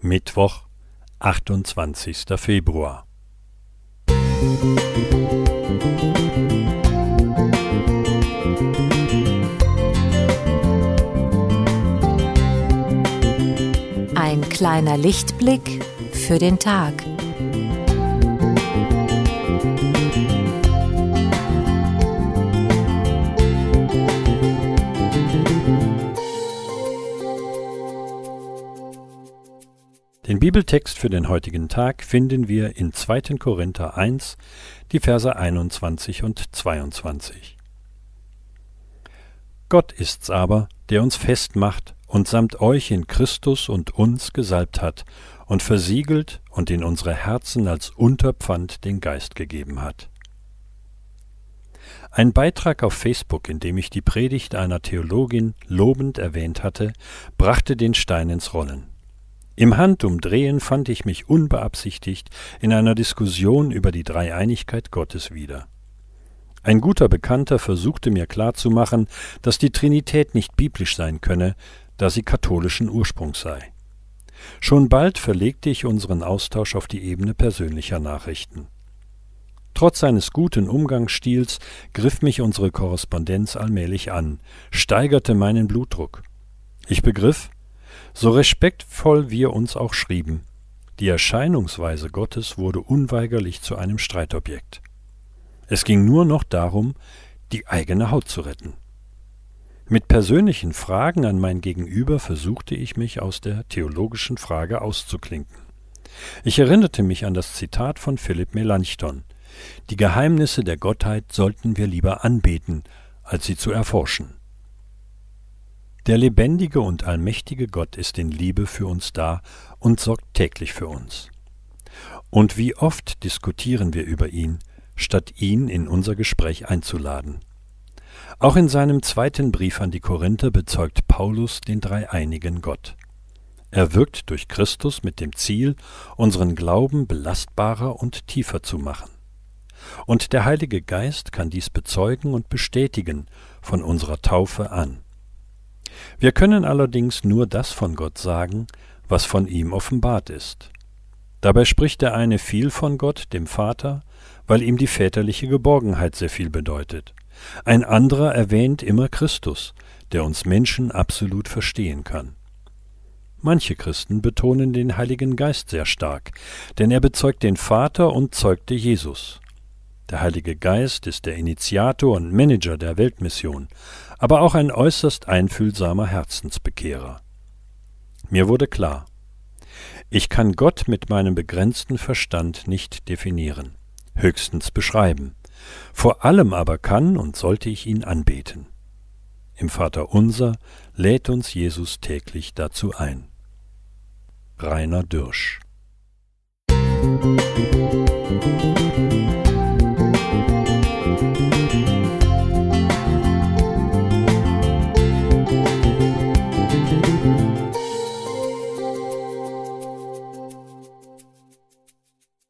Mittwoch, 28. Februar. Ein kleiner Lichtblick für den Tag. Den Bibeltext für den heutigen Tag finden wir in 2. Korinther 1, die Verse 21 und 22. Gott ist's aber, der uns festmacht und samt euch in Christus und uns gesalbt hat und versiegelt und in unsere Herzen als Unterpfand den Geist gegeben hat. Ein Beitrag auf Facebook, in dem ich die Predigt einer Theologin lobend erwähnt hatte, brachte den Stein ins Rollen. Im Handumdrehen fand ich mich unbeabsichtigt in einer Diskussion über die Dreieinigkeit Gottes wieder. Ein guter Bekannter versuchte mir klarzumachen, dass die Trinität nicht biblisch sein könne, da sie katholischen Ursprungs sei. Schon bald verlegte ich unseren Austausch auf die Ebene persönlicher Nachrichten. Trotz seines guten Umgangsstils griff mich unsere Korrespondenz allmählich an, steigerte meinen Blutdruck. Ich begriff, so respektvoll wir uns auch schrieben, die Erscheinungsweise Gottes wurde unweigerlich zu einem Streitobjekt. Es ging nur noch darum, die eigene Haut zu retten. Mit persönlichen Fragen an mein Gegenüber versuchte ich mich aus der theologischen Frage auszuklinken. Ich erinnerte mich an das Zitat von Philipp Melanchthon Die Geheimnisse der Gottheit sollten wir lieber anbeten, als sie zu erforschen. Der lebendige und allmächtige Gott ist in Liebe für uns da und sorgt täglich für uns. Und wie oft diskutieren wir über ihn, statt ihn in unser Gespräch einzuladen. Auch in seinem zweiten Brief an die Korinther bezeugt Paulus den dreieinigen Gott. Er wirkt durch Christus mit dem Ziel, unseren Glauben belastbarer und tiefer zu machen. Und der Heilige Geist kann dies bezeugen und bestätigen von unserer Taufe an. Wir können allerdings nur das von Gott sagen, was von ihm offenbart ist. Dabei spricht der eine viel von Gott, dem Vater, weil ihm die väterliche Geborgenheit sehr viel bedeutet. Ein anderer erwähnt immer Christus, der uns Menschen absolut verstehen kann. Manche Christen betonen den Heiligen Geist sehr stark, denn er bezeugt den Vater und zeugte Jesus. Der Heilige Geist ist der Initiator und Manager der Weltmission, aber auch ein äußerst einfühlsamer Herzensbekehrer. Mir wurde klar, ich kann Gott mit meinem begrenzten Verstand nicht definieren, höchstens beschreiben. Vor allem aber kann und sollte ich ihn anbeten. Im Vater unser lädt uns Jesus täglich dazu ein. Rainer Dürsch Musik